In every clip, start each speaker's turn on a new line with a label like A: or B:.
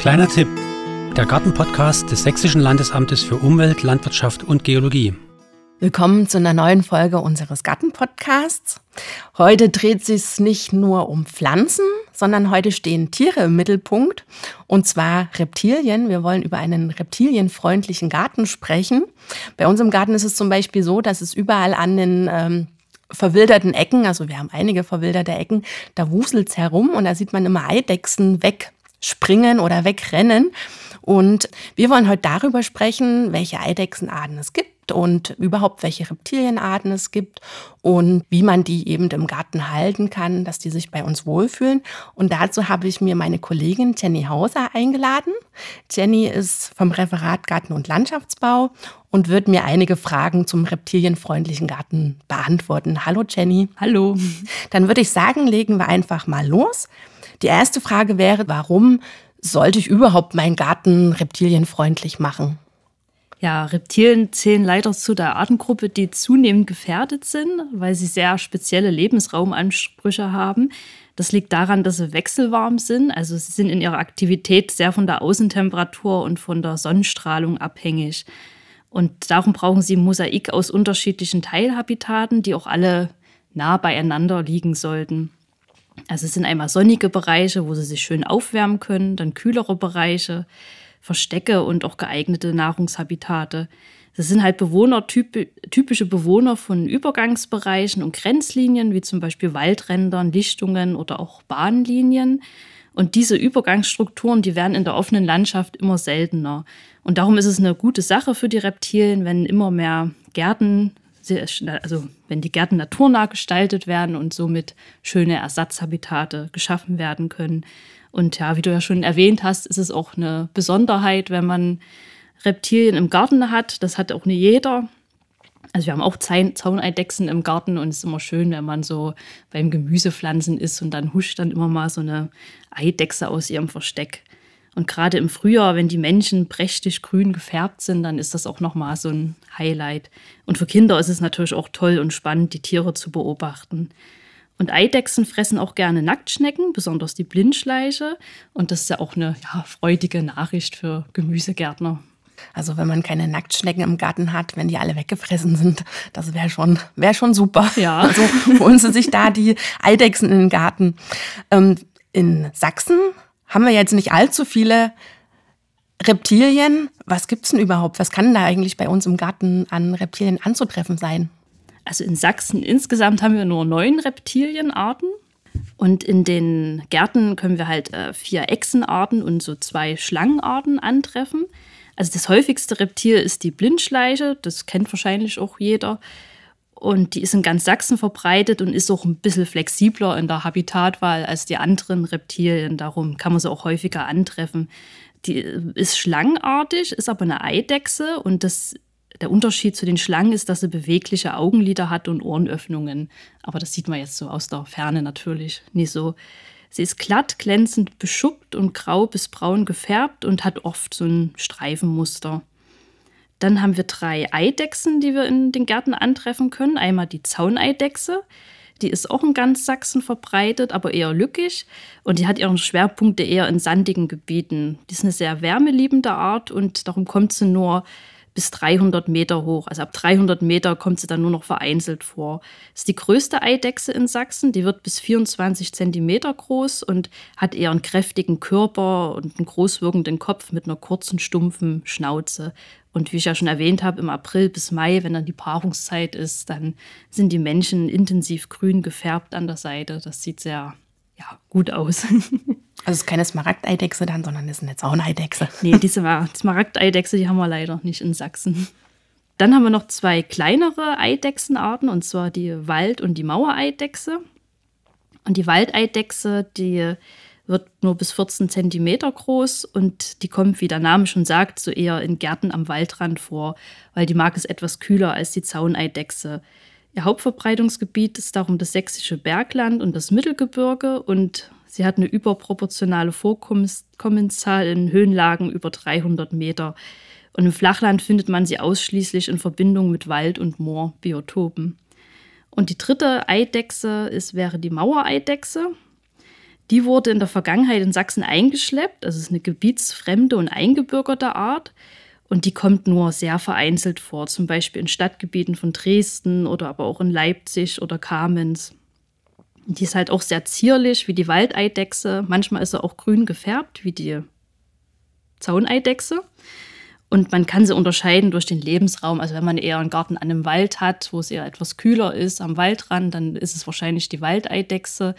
A: Kleiner Tipp: Der Gartenpodcast des Sächsischen Landesamtes für Umwelt, Landwirtschaft und Geologie.
B: Willkommen zu einer neuen Folge unseres Gartenpodcasts. Heute dreht sich nicht nur um Pflanzen, sondern heute stehen Tiere im Mittelpunkt und zwar Reptilien. Wir wollen über einen reptilienfreundlichen Garten sprechen. Bei uns im Garten ist es zum Beispiel so, dass es überall an den ähm, verwilderten Ecken, also wir haben einige verwilderte Ecken, da wuselt's herum und da sieht man immer Eidechsen wegspringen oder wegrennen. Und wir wollen heute darüber sprechen, welche Eidechsenarten es gibt und überhaupt welche Reptilienarten es gibt und wie man die eben im Garten halten kann, dass die sich bei uns wohlfühlen. Und dazu habe ich mir meine Kollegin Jenny Hauser eingeladen. Jenny ist vom Referat Garten und Landschaftsbau und wird mir einige Fragen zum reptilienfreundlichen Garten beantworten. Hallo Jenny.
C: Hallo.
B: Dann würde ich sagen, legen wir einfach mal los. Die erste Frage wäre, warum sollte ich überhaupt meinen Garten reptilienfreundlich machen?
C: Ja, Reptilien zählen leider zu der Artengruppe, die zunehmend gefährdet sind, weil sie sehr spezielle Lebensraumansprüche haben. Das liegt daran, dass sie wechselwarm sind. Also sie sind in ihrer Aktivität sehr von der Außentemperatur und von der Sonnenstrahlung abhängig. Und darum brauchen sie Mosaik aus unterschiedlichen Teilhabitaten, die auch alle nah beieinander liegen sollten. Also es sind einmal sonnige Bereiche, wo sie sich schön aufwärmen können, dann kühlere Bereiche, Verstecke und auch geeignete Nahrungshabitate. Das sind halt Bewohner, typische Bewohner von Übergangsbereichen und Grenzlinien, wie zum Beispiel Waldrändern, Lichtungen oder auch Bahnlinien. Und diese Übergangsstrukturen, die werden in der offenen Landschaft immer seltener. Und darum ist es eine gute Sache für die Reptilien, wenn immer mehr Gärten, also wenn die Gärten naturnah gestaltet werden und somit schöne Ersatzhabitate geschaffen werden können. Und ja, wie du ja schon erwähnt hast, ist es auch eine Besonderheit, wenn man Reptilien im Garten hat. Das hat auch nicht jeder. Also wir haben auch Zauneidechsen im Garten und es ist immer schön, wenn man so beim Gemüsepflanzen ist und dann huscht dann immer mal so eine Eidechse aus ihrem Versteck. Und gerade im Frühjahr, wenn die Männchen prächtig grün gefärbt sind, dann ist das auch nochmal so ein Highlight. Und für Kinder ist es natürlich auch toll und spannend, die Tiere zu beobachten. Und Eidechsen fressen auch gerne Nacktschnecken, besonders die Blindschleiche. Und das ist ja auch eine ja, freudige Nachricht für Gemüsegärtner.
B: Also wenn man keine Nacktschnecken im Garten hat, wenn die alle weggefressen sind, das wäre schon, wär schon super.
C: Ja.
B: Also holen Sie sich da die Eidechsen in den Garten. Ähm, in Sachsen haben wir jetzt nicht allzu viele Reptilien. Was gibt es denn überhaupt? Was kann da eigentlich bei uns im Garten an Reptilien anzutreffen sein?
C: Also in Sachsen insgesamt haben wir nur neun Reptilienarten. Und in den Gärten können wir halt äh, vier Echsenarten und so zwei Schlangenarten antreffen. Also das häufigste Reptil ist die Blindschleiche, das kennt wahrscheinlich auch jeder. Und die ist in ganz Sachsen verbreitet und ist auch ein bisschen flexibler in der Habitatwahl als die anderen Reptilien. Darum kann man sie auch häufiger antreffen. Die ist schlangenartig, ist aber eine Eidechse und das, der Unterschied zu den Schlangen ist, dass sie bewegliche Augenlider hat und Ohrenöffnungen. Aber das sieht man jetzt so aus der Ferne natürlich nicht so. Sie ist glatt, glänzend beschuppt und grau bis braun gefärbt und hat oft so ein Streifenmuster. Dann haben wir drei Eidechsen, die wir in den Gärten antreffen können. Einmal die Zauneidechse. Die ist auch in ganz Sachsen verbreitet, aber eher lückig. Und die hat ihren Schwerpunkte eher in sandigen Gebieten. Die ist eine sehr wärmeliebende Art und darum kommt sie nur bis 300 Meter hoch. Also ab 300 Meter kommt sie dann nur noch vereinzelt vor. Ist die größte Eidechse in Sachsen. Die wird bis 24 Zentimeter groß und hat eher einen kräftigen Körper und einen großwirkenden Kopf mit einer kurzen, stumpfen Schnauze. Und wie ich ja schon erwähnt habe, im April bis Mai, wenn dann die Paarungszeit ist, dann sind die Männchen intensiv grün gefärbt an der Seite. Das sieht sehr ja, gut aus.
B: Also es ist keine Smaragdeidechse dann, sondern es ist eine Zauneidechse.
C: Nee, diese Smaragdeidechse, die haben wir leider nicht in Sachsen. Dann haben wir noch zwei kleinere Eidechsenarten, und zwar die Wald- und die Mauereidechse. Und die Waldeidechse, die wird nur bis 14 Zentimeter groß und die kommt, wie der Name schon sagt, so eher in Gärten am Waldrand vor, weil die mag es etwas kühler als die Zauneidechse. Ihr Hauptverbreitungsgebiet ist darum das sächsische Bergland und das Mittelgebirge und sie hat eine überproportionale Vorkommenszahl in Höhenlagen über 300 Meter. Und im Flachland findet man sie ausschließlich in Verbindung mit Wald- und Moorbiotopen. Und die dritte Eidechse ist, wäre die Mauereidechse. Die wurde in der Vergangenheit in Sachsen eingeschleppt. Es ist eine gebietsfremde und eingebürgerte Art. Und die kommt nur sehr vereinzelt vor, zum Beispiel in Stadtgebieten von Dresden oder aber auch in Leipzig oder Kamenz. Die ist halt auch sehr zierlich, wie die Waldeidechse. Manchmal ist sie auch grün gefärbt, wie die Zauneidechse. Und man kann sie unterscheiden durch den Lebensraum. Also wenn man eher einen Garten an einem Wald hat, wo es eher etwas kühler ist, am Waldrand, dann ist es wahrscheinlich die Waldeidechse.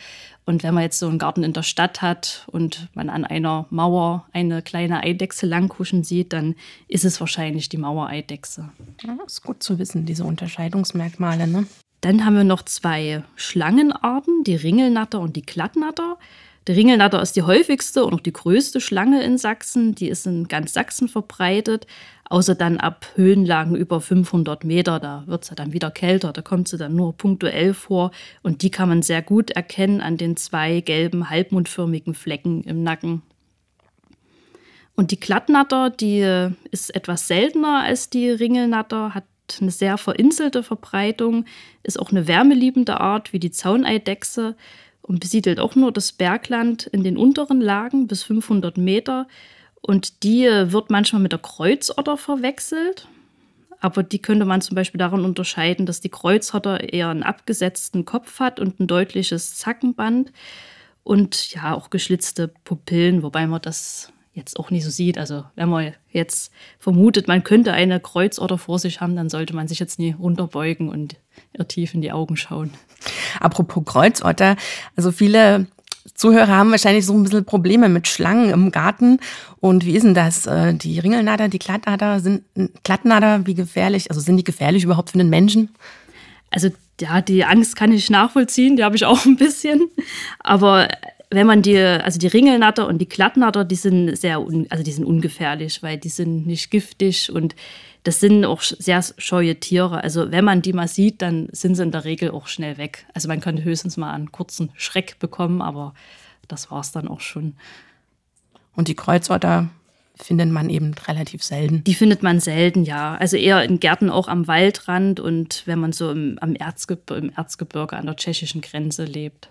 C: Und wenn man jetzt so einen Garten in der Stadt hat und man an einer Mauer eine kleine Eidechse langkuschen sieht, dann ist es wahrscheinlich die Mauereidechse.
B: Ja, ist gut zu wissen, diese Unterscheidungsmerkmale. Ne?
C: Dann haben wir noch zwei Schlangenarten, die Ringelnatter und die Glattnatter. Der Ringelnatter ist die häufigste und auch die größte Schlange in Sachsen. Die ist in ganz Sachsen verbreitet, außer dann ab Höhenlagen über 500 Meter. Da wird sie dann wieder kälter, da kommt sie dann nur punktuell vor. Und die kann man sehr gut erkennen an den zwei gelben, halbmondförmigen Flecken im Nacken. Und die Glattnatter, die ist etwas seltener als die Ringelnatter, hat eine sehr verinselte Verbreitung, ist auch eine wärmeliebende Art wie die Zauneidechse und besiedelt auch nur das Bergland in den unteren Lagen bis 500 Meter. Und die wird manchmal mit der Kreuzotter verwechselt. Aber die könnte man zum Beispiel daran unterscheiden, dass die Kreuzotter eher einen abgesetzten Kopf hat und ein deutliches Zackenband und ja auch geschlitzte Pupillen, wobei man das jetzt auch nicht so sieht. Also wenn man jetzt vermutet, man könnte eine Kreuzotter vor sich haben, dann sollte man sich jetzt nie runterbeugen und ihr tief in die Augen schauen.
B: Apropos Kreuzotter, also viele Zuhörer haben wahrscheinlich so ein bisschen Probleme mit Schlangen im Garten. Und wie ist denn das? Äh, die Ringelnader, die Glattnader, sind Glattnader, wie gefährlich, also sind die gefährlich überhaupt für den Menschen?
C: Also ja, die Angst kann ich nachvollziehen, die habe ich auch ein bisschen. Aber wenn man die, also die Ringelnatter und die Glattnatter, die sind sehr, un, also die sind ungefährlich, weil die sind nicht giftig und das sind auch sehr scheue Tiere. Also wenn man die mal sieht, dann sind sie in der Regel auch schnell weg. Also man könnte höchstens mal einen kurzen Schreck bekommen, aber das war es dann auch schon.
B: Und die Kreuzotter findet man eben relativ selten.
C: Die findet man selten, ja. Also eher in Gärten auch am Waldrand und wenn man so im, am Erzgebirge, im Erzgebirge an der tschechischen Grenze lebt.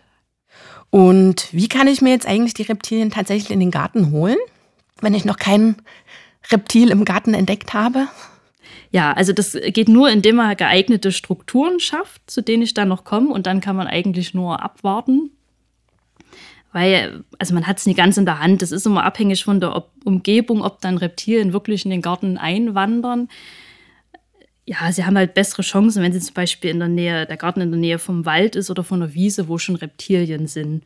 B: Und wie kann ich mir jetzt eigentlich die Reptilien tatsächlich in den Garten holen, wenn ich noch kein Reptil im Garten entdeckt habe?
C: Ja, also das geht nur, indem man geeignete Strukturen schafft, zu denen ich dann noch komme. Und dann kann man eigentlich nur abwarten. Weil, also man hat es nicht ganz in der Hand. Das ist immer abhängig von der Umgebung, ob dann Reptilien wirklich in den Garten einwandern ja, sie haben halt bessere Chancen, wenn sie zum Beispiel in der Nähe, der Garten in der Nähe vom Wald ist oder von einer Wiese, wo schon Reptilien sind.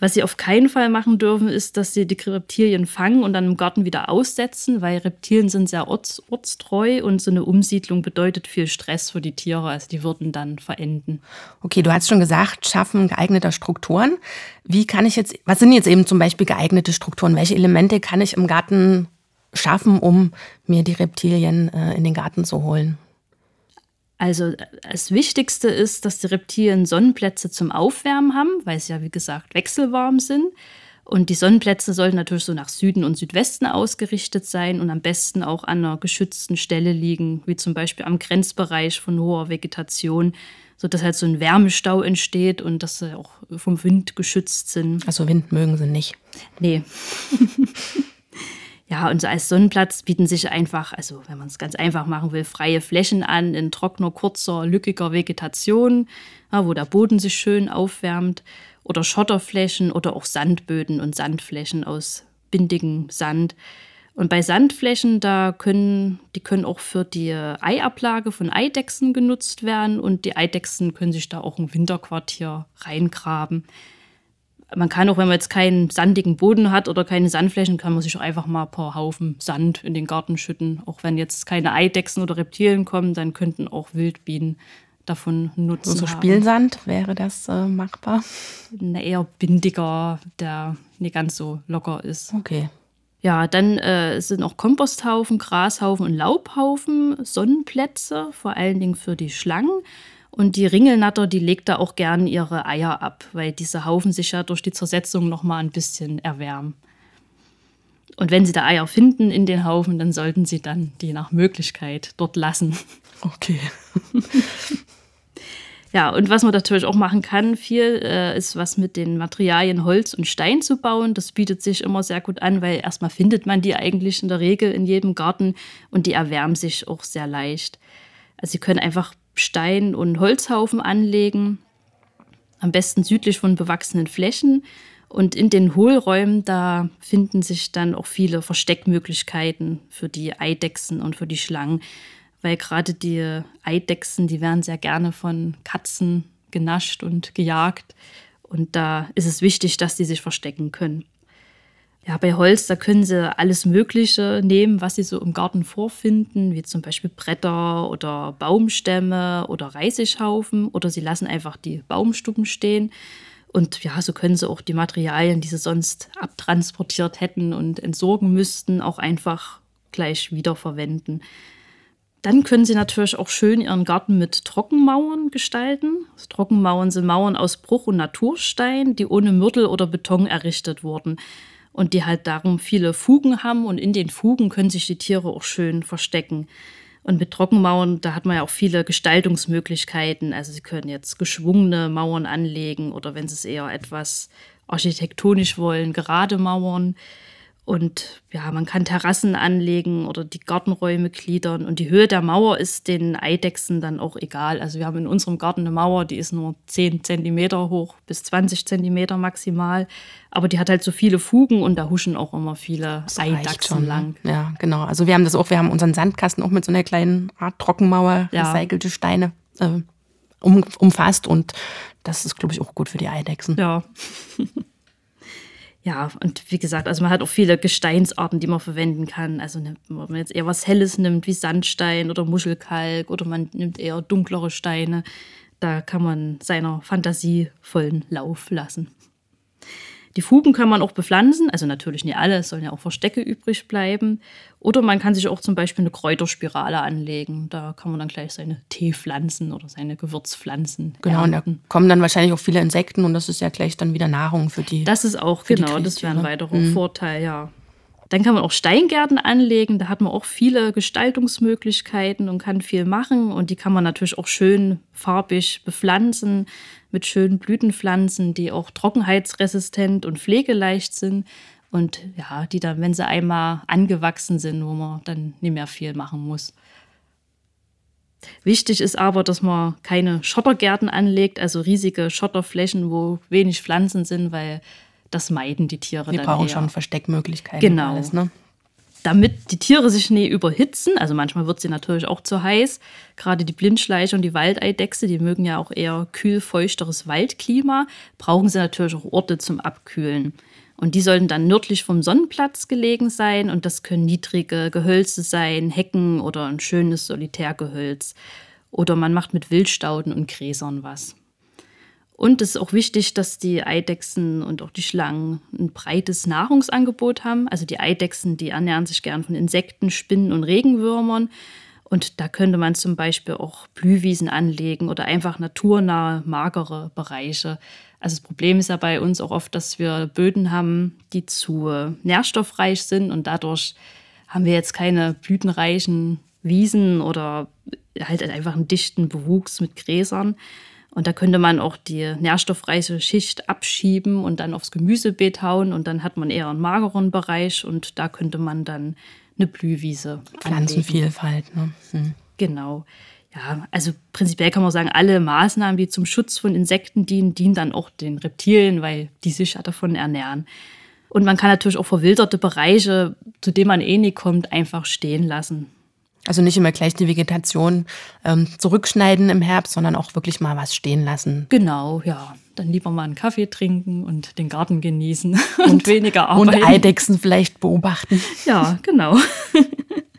C: Was sie auf keinen Fall machen dürfen, ist, dass sie die Reptilien fangen und dann im Garten wieder aussetzen, weil Reptilien sind sehr orts ortstreu und so eine Umsiedlung bedeutet viel Stress für die Tiere. Also die würden dann verenden.
B: Okay, du hast schon gesagt, schaffen geeigneter Strukturen. Wie kann ich jetzt, was sind jetzt eben zum Beispiel geeignete Strukturen? Welche Elemente kann ich im Garten schaffen, um mir die Reptilien äh, in den Garten zu holen?
C: Also das Wichtigste ist, dass die Reptilien Sonnenplätze zum Aufwärmen haben, weil sie ja wie gesagt wechselwarm sind. Und die Sonnenplätze sollten natürlich so nach Süden und Südwesten ausgerichtet sein und am besten auch an einer geschützten Stelle liegen, wie zum Beispiel am Grenzbereich von hoher Vegetation, sodass halt so ein Wärmestau entsteht und dass sie auch vom Wind geschützt sind.
B: Also Wind mögen sie nicht.
C: Nee. Ja, und so als Sonnenplatz bieten sich einfach, also wenn man es ganz einfach machen will, freie Flächen an in trockener, kurzer, lückiger Vegetation, ja, wo der Boden sich schön aufwärmt, oder Schotterflächen oder auch Sandböden und Sandflächen aus bindigem Sand. Und bei Sandflächen, da können, die können auch für die Eiablage von Eidechsen genutzt werden und die Eidechsen können sich da auch ein Winterquartier reingraben man kann auch, wenn man jetzt keinen sandigen Boden hat oder keine Sandflächen, kann man sich auch einfach mal ein paar Haufen Sand in den Garten schütten. Auch wenn jetzt keine Eidechsen oder Reptilien kommen, dann könnten auch Wildbienen davon nutzen.
B: So Spielsand, wäre das äh, machbar?
C: Na, eher bindiger, der nicht ganz so locker ist.
B: Okay.
C: Ja, dann äh, sind auch Komposthaufen, Grashaufen und Laubhaufen, Sonnenplätze, vor allen Dingen für die Schlangen. Und die Ringelnatter, die legt da auch gern ihre Eier ab, weil diese Haufen sich ja durch die Zersetzung noch mal ein bisschen erwärmen. Und wenn sie da Eier finden in den Haufen, dann sollten sie dann die nach Möglichkeit dort lassen.
B: Okay.
C: Ja, und was man natürlich auch machen kann, viel, äh, ist was mit den Materialien Holz und Stein zu bauen. Das bietet sich immer sehr gut an, weil erstmal findet man die eigentlich in der Regel in jedem Garten und die erwärmen sich auch sehr leicht. Also Sie können einfach Stein- und Holzhaufen anlegen, am besten südlich von bewachsenen Flächen. Und in den Hohlräumen, da finden sich dann auch viele Versteckmöglichkeiten für die Eidechsen und für die Schlangen weil gerade die Eidechsen, die werden sehr gerne von Katzen genascht und gejagt. Und da ist es wichtig, dass die sich verstecken können. Ja, bei Holz, da können sie alles Mögliche nehmen, was sie so im Garten vorfinden, wie zum Beispiel Bretter oder Baumstämme oder Reisighaufen oder sie lassen einfach die Baumstuppen stehen. Und ja, so können sie auch die Materialien, die sie sonst abtransportiert hätten und entsorgen müssten, auch einfach gleich wiederverwenden. Dann können Sie natürlich auch schön Ihren Garten mit Trockenmauern gestalten. Also Trockenmauern sind Mauern aus Bruch- und Naturstein, die ohne Mörtel oder Beton errichtet wurden und die halt darum viele Fugen haben und in den Fugen können sich die Tiere auch schön verstecken. Und mit Trockenmauern, da hat man ja auch viele Gestaltungsmöglichkeiten. Also Sie können jetzt geschwungene Mauern anlegen oder wenn Sie es eher etwas architektonisch wollen, gerade Mauern. Und ja, man kann Terrassen anlegen oder die Gartenräume gliedern. Und die Höhe der Mauer ist den Eidechsen dann auch egal. Also wir haben in unserem Garten eine Mauer, die ist nur 10 Zentimeter hoch bis 20 Zentimeter maximal. Aber die hat halt so viele Fugen und da huschen auch immer viele das Eidachsen schon, lang.
B: Ja, genau. Also wir haben das auch, wir haben unseren Sandkasten auch mit so einer kleinen Art Trockenmauer, ja. recycelte Steine äh, um, umfasst. Und das ist, glaube ich, auch gut für die Eidechsen.
C: Ja. Ja, und wie gesagt, also man hat auch viele Gesteinsarten, die man verwenden kann. Also wenn man jetzt eher was Helles nimmt, wie Sandstein oder Muschelkalk oder man nimmt eher dunklere Steine, da kann man seiner Fantasie vollen Lauf lassen. Die Fugen kann man auch bepflanzen, also natürlich nicht alle, es sollen ja auch Verstecke übrig bleiben. Oder man kann sich auch zum Beispiel eine Kräuterspirale anlegen. Da kann man dann gleich seine Teepflanzen oder seine Gewürzpflanzen.
B: Genau, ernten. und da kommen dann wahrscheinlich auch viele Insekten und das ist ja gleich dann wieder Nahrung für die.
C: Das ist auch, genau, das wäre ein weiterer mhm. Vorteil, ja. Dann kann man auch Steingärten anlegen. Da hat man auch viele Gestaltungsmöglichkeiten und kann viel machen. Und die kann man natürlich auch schön farbig bepflanzen mit schönen Blütenpflanzen, die auch trockenheitsresistent und pflegeleicht sind. Und ja, die dann, wenn sie einmal angewachsen sind, wo man dann nicht mehr viel machen muss. Wichtig ist aber, dass man keine Schottergärten anlegt, also riesige Schotterflächen, wo wenig Pflanzen sind, weil das meiden die Tiere
B: die
C: dann.
B: Die brauchen eher. schon Versteckmöglichkeiten.
C: Genau. Alles, ne? Damit die Tiere sich nie überhitzen, also manchmal wird sie natürlich auch zu heiß. Gerade die Blindschleiche und die Waldeidechse, die mögen ja auch eher kühl, feuchteres Waldklima, brauchen sie natürlich auch Orte zum Abkühlen. Und die sollten dann nördlich vom Sonnenplatz gelegen sein und das können niedrige Gehölze sein, Hecken oder ein schönes Solitärgehölz. Oder man macht mit Wildstauden und Gräsern was. Und es ist auch wichtig, dass die Eidechsen und auch die Schlangen ein breites Nahrungsangebot haben. Also die Eidechsen, die ernähren sich gern von Insekten, Spinnen und Regenwürmern. Und da könnte man zum Beispiel auch Blühwiesen anlegen oder einfach naturnahe, magere Bereiche. Also das Problem ist ja bei uns auch oft, dass wir Böden haben, die zu nährstoffreich sind und dadurch haben wir jetzt keine blütenreichen Wiesen oder halt einfach einen dichten Bewuchs mit Gräsern. Und da könnte man auch die nährstoffreiche Schicht abschieben und dann aufs Gemüsebeet hauen und dann hat man eher einen mageren Bereich und da könnte man dann eine Blühwiese
B: Pflanzenvielfalt, ne? Hm.
C: Genau. Ja, also prinzipiell kann man sagen, alle Maßnahmen, die zum Schutz von Insekten dienen, dienen dann auch den Reptilien, weil die sich ja davon ernähren. Und man kann natürlich auch verwilderte Bereiche, zu denen man eh nie kommt, einfach stehen lassen.
B: Also nicht immer gleich die Vegetation ähm, zurückschneiden im Herbst, sondern auch wirklich mal was stehen lassen.
C: Genau, ja. Dann lieber mal einen Kaffee trinken und den Garten genießen und, und weniger
B: arbeiten. Und Eidechsen vielleicht beobachten.
C: Ja, genau.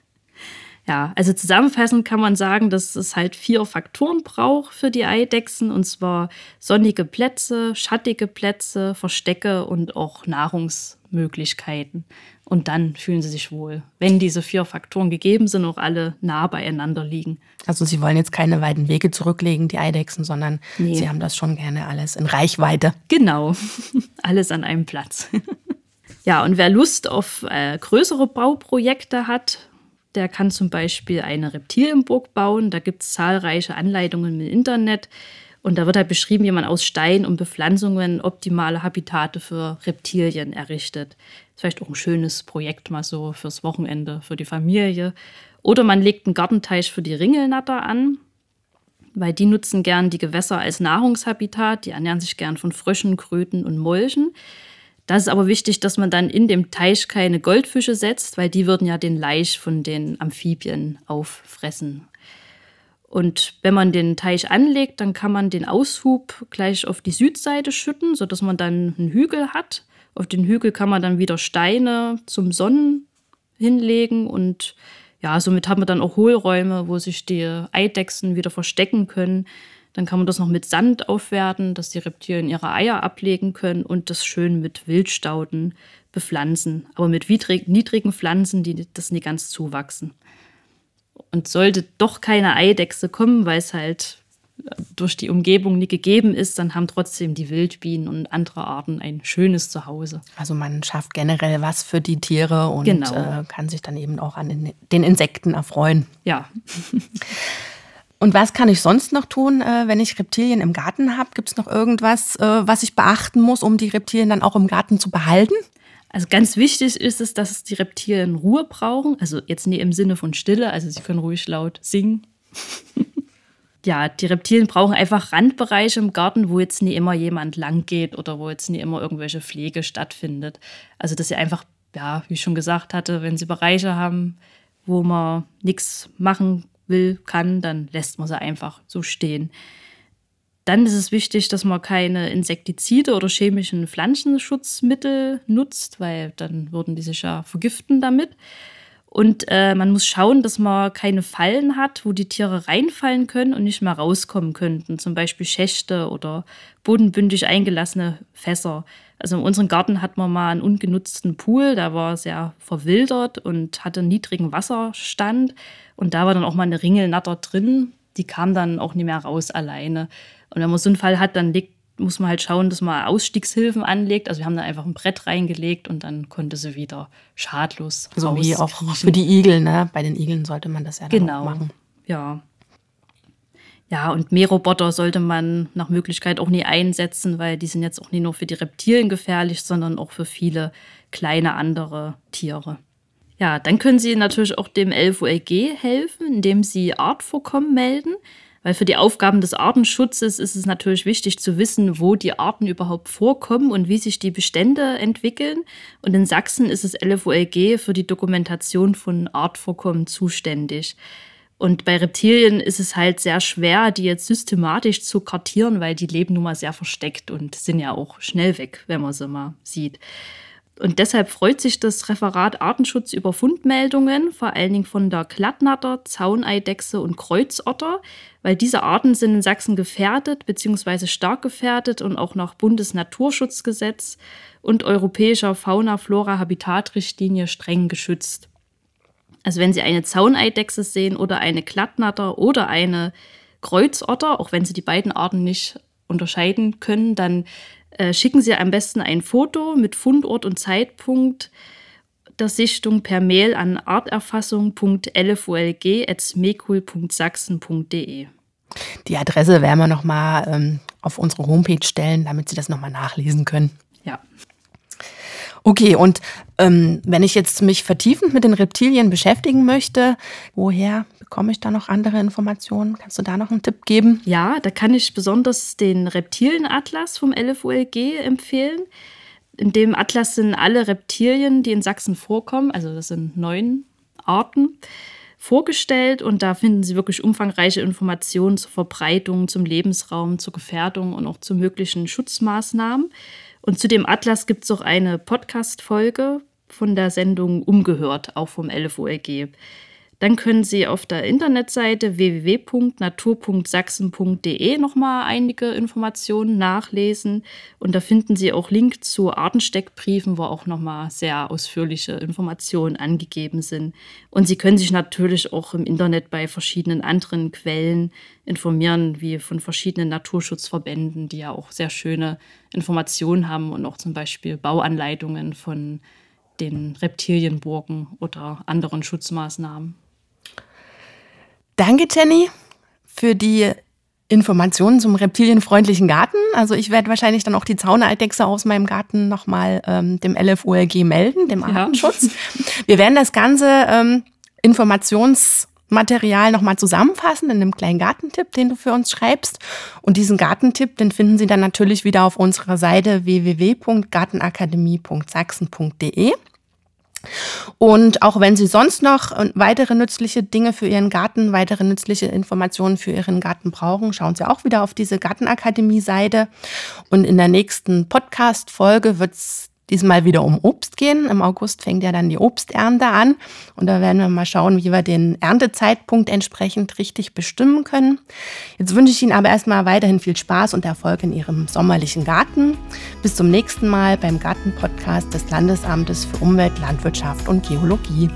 C: ja, also zusammenfassend kann man sagen, dass es halt vier Faktoren braucht für die Eidechsen. Und zwar sonnige Plätze, schattige Plätze, Verstecke und auch Nahrungsmöglichkeiten. Und dann fühlen sie sich wohl, wenn diese vier Faktoren gegeben sind, auch alle nah beieinander liegen.
B: Also Sie wollen jetzt keine weiten Wege zurücklegen, die Eidechsen, sondern nee. Sie haben das schon gerne alles in Reichweite.
C: Genau, alles an einem Platz. ja, und wer Lust auf äh, größere Bauprojekte hat, der kann zum Beispiel eine Reptilienburg bauen. Da gibt es zahlreiche Anleitungen im Internet. Und da wird halt beschrieben, wie man aus Stein und Bepflanzungen optimale Habitate für Reptilien errichtet. Das ist vielleicht auch ein schönes Projekt mal so fürs Wochenende, für die Familie. Oder man legt einen Gartenteich für die Ringelnatter an, weil die nutzen gern die Gewässer als Nahrungshabitat. Die ernähren sich gern von Fröschen, Kröten und Molchen. Das ist aber wichtig, dass man dann in dem Teich keine Goldfische setzt, weil die würden ja den Laich von den Amphibien auffressen. Und wenn man den Teich anlegt, dann kann man den Aushub gleich auf die Südseite schütten, sodass man dann einen Hügel hat. Auf den Hügel kann man dann wieder Steine zum Sonnen hinlegen und ja, somit haben wir dann auch Hohlräume, wo sich die Eidechsen wieder verstecken können. Dann kann man das noch mit Sand aufwerten, dass die Reptilien ihre Eier ablegen können und das schön mit Wildstauden bepflanzen. Aber mit niedrigen Pflanzen, die das nie ganz zuwachsen. Und sollte doch keine Eidechse kommen, weil es halt durch die Umgebung nie gegeben ist, dann haben trotzdem die Wildbienen und andere Arten ein schönes Zuhause.
B: Also man schafft generell was für die Tiere und genau. äh, kann sich dann eben auch an den, den Insekten erfreuen.
C: Ja.
B: und was kann ich sonst noch tun, äh, wenn ich Reptilien im Garten habe? Gibt es noch irgendwas, äh, was ich beachten muss, um die Reptilien dann auch im Garten zu behalten?
C: Also ganz wichtig ist es, dass die Reptilien Ruhe brauchen. Also jetzt nie im Sinne von Stille, also sie können ruhig laut singen. ja, die Reptilien brauchen einfach Randbereiche im Garten, wo jetzt nie immer jemand lang geht oder wo jetzt nie immer irgendwelche Pflege stattfindet. Also dass sie einfach, ja, wie ich schon gesagt hatte, wenn sie Bereiche haben, wo man nichts machen will, kann, dann lässt man sie einfach so stehen. Dann ist es wichtig, dass man keine Insektizide oder chemischen Pflanzenschutzmittel nutzt, weil dann würden die sich ja vergiften damit. Und äh, man muss schauen, dass man keine Fallen hat, wo die Tiere reinfallen können und nicht mehr rauskommen könnten. Zum Beispiel Schächte oder bodenbündig eingelassene Fässer. Also in unserem Garten hat man mal einen ungenutzten Pool, der war sehr verwildert und hatte einen niedrigen Wasserstand. Und da war dann auch mal eine Ringelnatter drin. Die kam dann auch nicht mehr raus alleine. Und wenn man so einen Fall hat, dann legt, muss man halt schauen, dass man Ausstiegshilfen anlegt. Also wir haben da einfach ein Brett reingelegt und dann konnte sie wieder schadlos
B: So wie auch für die Igel, ne? Bei den Igeln sollte man das ja
C: genau.
B: auch machen.
C: Ja. Ja, und Mähroboter sollte man nach Möglichkeit auch nie einsetzen, weil die sind jetzt auch nicht nur für die Reptilien gefährlich, sondern auch für viele kleine andere Tiere. Ja, dann können Sie natürlich auch dem LVLG helfen, indem Sie Artvorkommen melden. Weil für die Aufgaben des Artenschutzes ist es natürlich wichtig zu wissen, wo die Arten überhaupt vorkommen und wie sich die Bestände entwickeln. Und in Sachsen ist das LFOLG für die Dokumentation von Artvorkommen zuständig. Und bei Reptilien ist es halt sehr schwer, die jetzt systematisch zu kartieren, weil die leben nun mal sehr versteckt und sind ja auch schnell weg, wenn man sie mal sieht. Und deshalb freut sich das Referat Artenschutz über Fundmeldungen, vor allen Dingen von der Glattnatter, Zauneidechse und Kreuzotter, weil diese Arten sind in Sachsen gefährdet bzw. stark gefährdet und auch nach Bundesnaturschutzgesetz und europäischer Fauna-Flora-Habitatrichtlinie streng geschützt. Also wenn Sie eine Zauneidechse sehen oder eine Glattnatter oder eine Kreuzotter, auch wenn Sie die beiden Arten nicht unterscheiden können, dann äh, schicken Sie am besten ein Foto mit Fundort und Zeitpunkt der Sichtung per Mail an arterfassung.lfolg.smekul.sachsen.de.
B: Die Adresse werden wir nochmal ähm, auf unsere Homepage stellen, damit Sie das nochmal nachlesen können.
C: Ja.
B: Okay, und ähm, wenn ich jetzt mich vertiefend mit den Reptilien beschäftigen möchte, woher bekomme ich da noch andere Informationen? Kannst du da noch einen Tipp geben?
C: Ja, da kann ich besonders den Reptilienatlas vom LFOLG empfehlen. In dem Atlas sind alle Reptilien, die in Sachsen vorkommen, also das sind neun Arten, vorgestellt und da finden Sie wirklich umfangreiche Informationen zur Verbreitung, zum Lebensraum, zur Gefährdung und auch zu möglichen Schutzmaßnahmen. Und zu dem Atlas gibt es auch eine Podcast-Folge von der Sendung Umgehört, auch vom LFOLG. Dann können Sie auf der Internetseite www.natur.sachsen.de nochmal einige Informationen nachlesen. Und da finden Sie auch Link zu Artensteckbriefen, wo auch nochmal sehr ausführliche Informationen angegeben sind. Und Sie können sich natürlich auch im Internet bei verschiedenen anderen Quellen informieren, wie von verschiedenen Naturschutzverbänden, die ja auch sehr schöne Informationen haben und auch zum Beispiel Bauanleitungen von den Reptilienburgen oder anderen Schutzmaßnahmen.
B: Danke, Jenny, für die Informationen zum reptilienfreundlichen Garten. Also ich werde wahrscheinlich dann auch die Zaunereidechse aus meinem Garten nochmal ähm, dem LFOLG melden, dem Artenschutz. Ja. Wir werden das Ganze ähm, Informationsmaterial nochmal zusammenfassen in einem kleinen Gartentipp, den du für uns schreibst. Und diesen Gartentipp, den finden Sie dann natürlich wieder auf unserer Seite www.gartenakademie.sachsen.de. Und auch wenn Sie sonst noch äh, weitere nützliche Dinge für Ihren Garten, weitere nützliche Informationen für Ihren Garten brauchen, schauen Sie auch wieder auf diese Gartenakademie-Seite. Und in der nächsten Podcast-Folge wird es diesmal wieder um Obst gehen. Im August fängt ja dann die Obsternte an und da werden wir mal schauen, wie wir den Erntezeitpunkt entsprechend richtig bestimmen können. Jetzt wünsche ich Ihnen aber erstmal weiterhin viel Spaß und Erfolg in Ihrem sommerlichen Garten. Bis zum nächsten Mal beim Gartenpodcast des Landesamtes für Umwelt, Landwirtschaft und Geologie.